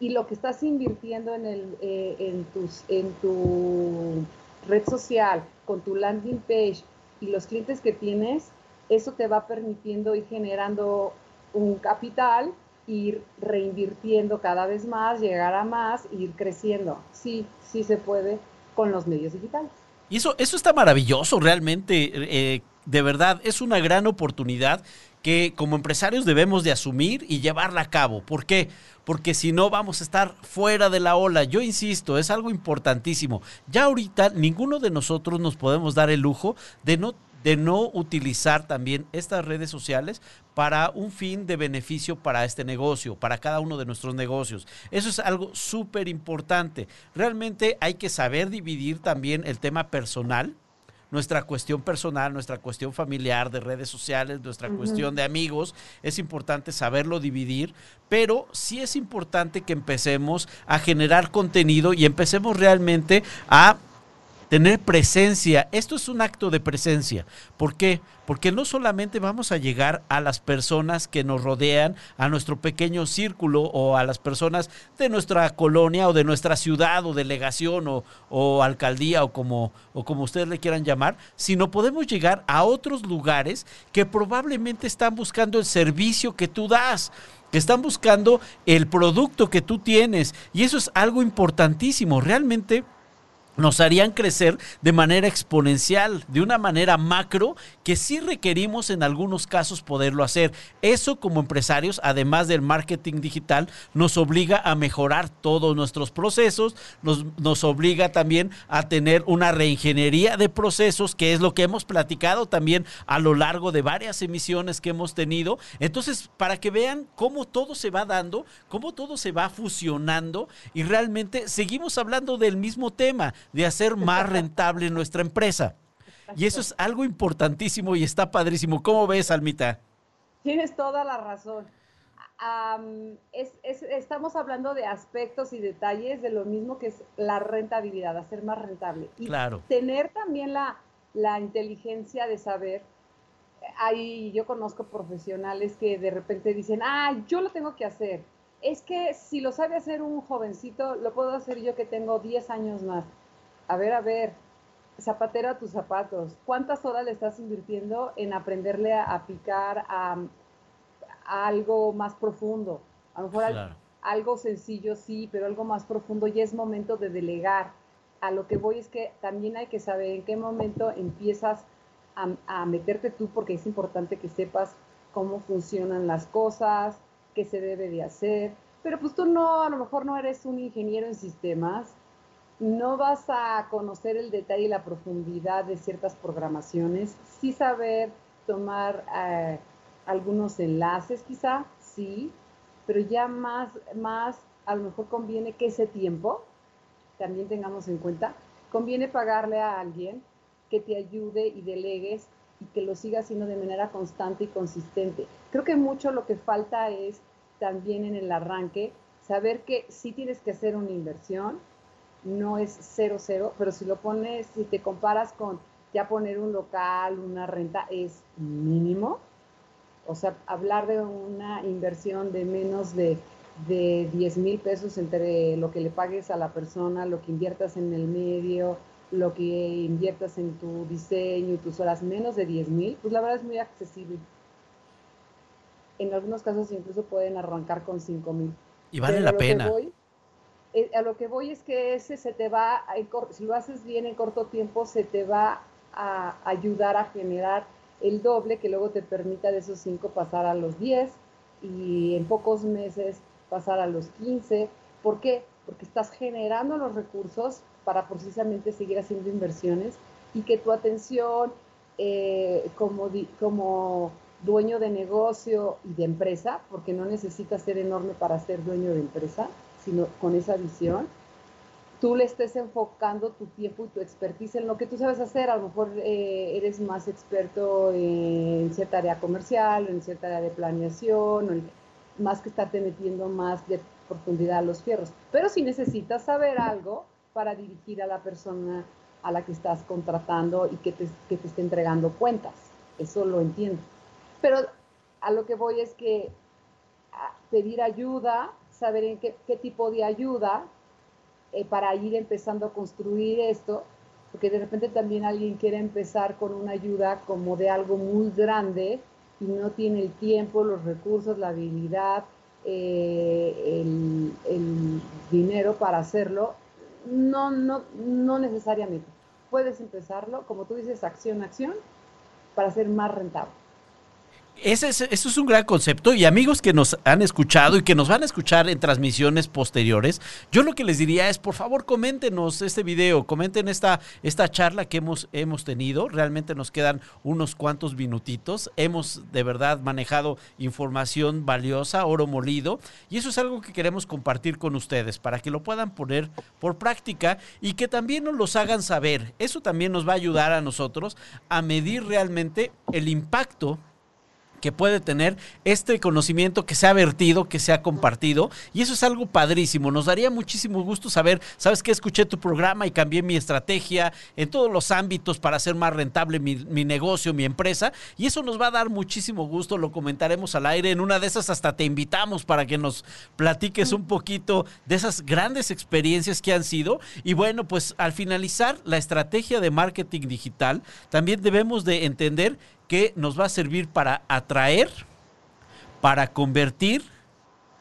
Y lo que estás invirtiendo en, el, eh, en, tus, en tu red social, con tu landing page y los clientes que tienes, eso te va permitiendo ir generando un capital, ir reinvirtiendo cada vez más, llegar a más, ir creciendo. Sí, sí se puede con los medios digitales. Y eso, eso está maravilloso realmente. Eh, de verdad, es una gran oportunidad que como empresarios debemos de asumir y llevarla a cabo. ¿Por qué? Porque si no vamos a estar fuera de la ola. Yo insisto, es algo importantísimo. Ya ahorita ninguno de nosotros nos podemos dar el lujo de no de no utilizar también estas redes sociales para un fin de beneficio para este negocio, para cada uno de nuestros negocios. Eso es algo súper importante. Realmente hay que saber dividir también el tema personal nuestra cuestión personal, nuestra cuestión familiar de redes sociales, nuestra cuestión de amigos. Es importante saberlo dividir, pero sí es importante que empecemos a generar contenido y empecemos realmente a tener presencia. Esto es un acto de presencia. ¿Por qué? Porque no solamente vamos a llegar a las personas que nos rodean, a nuestro pequeño círculo o a las personas de nuestra colonia o de nuestra ciudad o delegación o, alcaldía o como, o como ustedes le quieran llamar, sino podemos llegar a otros lugares que probablemente están buscando el servicio que tú das que están buscando el producto que tú tienes. Y eso es algo importantísimo. Realmente nos harían crecer de manera exponencial, de una manera macro, que sí requerimos en algunos casos poderlo hacer. Eso como empresarios, además del marketing digital, nos obliga a mejorar todos nuestros procesos, nos, nos obliga también a tener una reingeniería de procesos, que es lo que hemos platicado también a lo largo de varias emisiones que hemos tenido. Entonces, para que vean cómo todo se va dando, cómo todo se va fusionando y realmente seguimos hablando del mismo tema de hacer más rentable nuestra empresa. Y eso es algo importantísimo y está padrísimo. ¿Cómo ves, Almita? Tienes toda la razón. estamos hablando de aspectos y detalles de lo mismo que es la rentabilidad, hacer más rentable. Y claro. tener también la, la inteligencia de saber. Hay, yo conozco profesionales que de repente dicen, ah, yo lo tengo que hacer. Es que si lo sabe hacer un jovencito, lo puedo hacer yo que tengo 10 años más a ver, a ver, zapatero a tus zapatos, ¿cuántas horas le estás invirtiendo en aprenderle a, picar a, algo más profundo? A lo mejor algo sencillo sí, pero algo más profundo ya es momento de delegar. A lo que voy es que también hay que saber en qué momento empiezas a, a meterte tú, porque es importante que sepas cómo funcionan las cosas, qué se debe de hacer. Pero pues tú no, a lo mejor no eres un ingeniero en sistemas, no vas a conocer el detalle y la profundidad de ciertas programaciones, sí saber tomar eh, algunos enlaces quizá, sí, pero ya más, más a lo mejor conviene que ese tiempo, también tengamos en cuenta, conviene pagarle a alguien que te ayude y delegues y que lo siga haciendo de manera constante y consistente. Creo que mucho lo que falta es también en el arranque saber que sí tienes que hacer una inversión, no es cero cero, pero si lo pones, si te comparas con ya poner un local, una renta, es mínimo. O sea, hablar de una inversión de menos de, de 10 mil pesos entre lo que le pagues a la persona, lo que inviertas en el medio, lo que inviertas en tu diseño y tus horas, menos de 10 mil, pues la verdad es muy accesible. En algunos casos incluso pueden arrancar con 5 mil. Y vale la pena. Eh, a lo que voy es que ese se te va, si lo haces bien en corto tiempo, se te va a ayudar a generar el doble que luego te permita de esos 5 pasar a los 10 y en pocos meses pasar a los 15. ¿Por qué? Porque estás generando los recursos para precisamente seguir haciendo inversiones y que tu atención eh, como, como dueño de negocio y de empresa, porque no necesitas ser enorme para ser dueño de empresa, sino con esa visión, tú le estés enfocando tu tiempo y tu expertise en lo que tú sabes hacer. A lo mejor eh, eres más experto en cierta área comercial, en cierta área de planeación, más que estarte metiendo más de profundidad a los fierros. Pero si necesitas saber algo para dirigir a la persona a la que estás contratando y que te, que te esté entregando cuentas. Eso lo entiendo. Pero a lo que voy es que pedir ayuda saber en qué, tipo de ayuda eh, para ir empezando a construir esto, porque de repente también alguien quiere empezar con una ayuda como de algo muy grande y no tiene el tiempo, los recursos, la habilidad, eh, el, dinero para hacerlo. No, no, no necesariamente. Puedes empezarlo, como tú dices, acción, acción, para ser más rentable. Ese es, eso es un gran concepto y amigos que nos han escuchado y que nos van a escuchar en transmisiones posteriores, yo lo que les diría es, por favor, coméntenos este video, comenten esta, esta charla que hemos, hemos tenido. Realmente nos quedan unos cuantos minutitos. Hemos de verdad manejado información valiosa, oro molido, y eso es algo que queremos compartir con ustedes para que lo puedan poner por práctica y que también nos los hagan saber. Eso también nos va a ayudar a nosotros a medir realmente el impacto que puede tener este conocimiento que se ha vertido, que se ha compartido. Y eso es algo padrísimo. Nos daría muchísimo gusto saber, sabes que escuché tu programa y cambié mi estrategia en todos los ámbitos para hacer más rentable mi, mi, negocio, mi empresa. Y eso nos va a dar muchísimo gusto. Lo comentaremos al aire. En una de esas hasta te invitamos para que nos platiques un poquito de esas grandes experiencias que han sido. Y bueno, pues al finalizar la estrategia de marketing digital, también debemos de entender que nos va a servir para atraer, para convertir,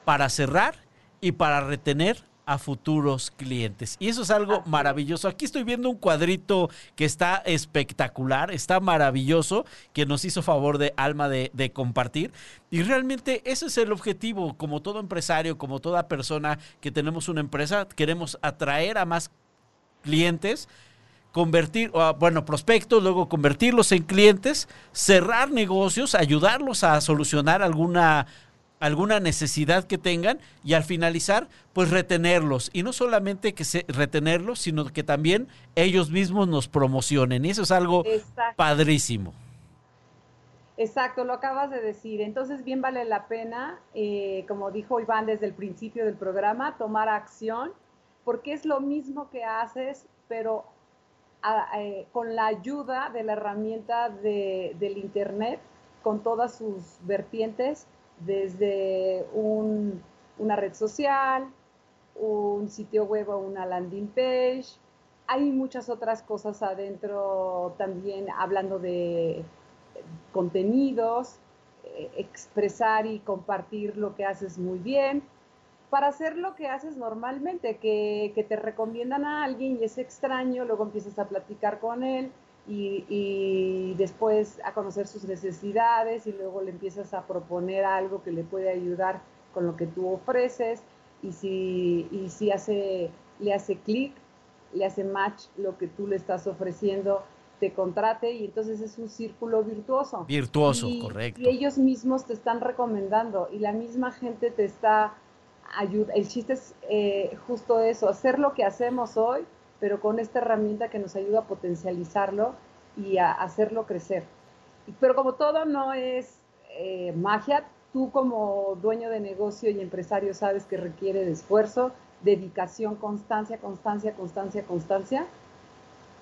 para cerrar y para retener a futuros clientes. Y eso es algo maravilloso. Aquí estoy viendo un cuadrito que está espectacular, está maravilloso, que nos hizo favor de Alma de, de, compartir. Y realmente ese es el objetivo, como todo empresario, como toda persona que tenemos una empresa, queremos atraer a más clientes convertir, bueno, prospectos, luego convertirlos en clientes, cerrar negocios, ayudarlos a solucionar alguna alguna necesidad que tengan y al finalizar, pues retenerlos. Y no solamente que se, retenerlos, sino que también ellos mismos nos promocionen. Y eso es algo Exacto. padrísimo. Exacto, lo acabas de decir. Entonces, bien vale la pena, eh, como dijo Iván desde el principio del programa, tomar acción, porque es lo mismo que haces, pero con la ayuda de la herramienta de, del Internet, con todas sus vertientes, desde un, una red social, un sitio web o una landing page. Hay muchas otras cosas adentro también hablando de contenidos, eh, expresar y compartir lo que haces muy bien para hacer lo que haces normalmente, que, que, te recomiendan a alguien y es extraño, luego empiezas a platicar con él y, y, después a conocer sus necesidades y luego le empiezas a proponer algo que le puede ayudar con lo que tú ofreces y si, y si hace, le hace clic, le hace match lo que tú le estás ofreciendo, te contrate y entonces es un círculo virtuoso. Virtuoso, correcto. Y ellos mismos te están recomendando y la misma gente te está ayuda. El chiste es eh, justo eso, hacer lo que hacemos hoy, pero con esta herramienta que nos ayuda a potencializarlo y a hacerlo crecer. Pero como todo no es eh, magia, tú como dueño de negocio y empresario sabes que requiere de esfuerzo, dedicación, constancia, constancia, constancia, constancia.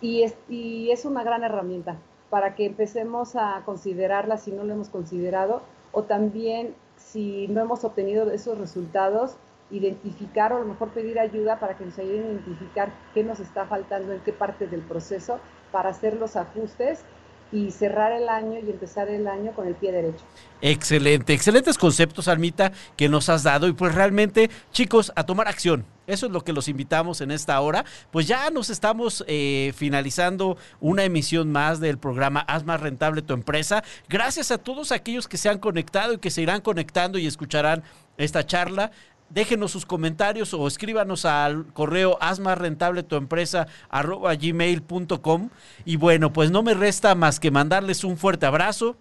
Y es, y es una gran herramienta para que empecemos a considerarla si no lo hemos considerado, o también si no hemos obtenido esos resultados, identificar o a lo mejor pedir ayuda para que nos ayuden a identificar qué nos está faltando, en qué parte del proceso, para hacer los ajustes y cerrar el año y empezar el año con el pie derecho. Excelente, excelentes conceptos, Almita, que nos has dado y pues realmente, chicos, a tomar acción. Eso es lo que los invitamos en esta hora. Pues ya nos estamos eh, finalizando una emisión más del programa Haz más rentable tu empresa. Gracias a todos aquellos que se han conectado y que se irán conectando y escucharán esta charla déjenos sus comentarios o escríbanos al correo haz rentable tu empresa arroba y bueno pues no me resta más que mandarles un fuerte abrazo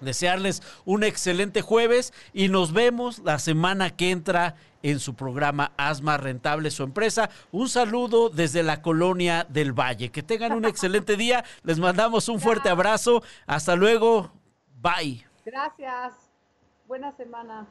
desearles un excelente jueves y nos vemos la semana que entra en su programa Haz más rentable su empresa. Un saludo desde la colonia del Valle. Que tengan un excelente día. Les mandamos un fuerte abrazo. Hasta luego. Bye. Gracias. Buena semana.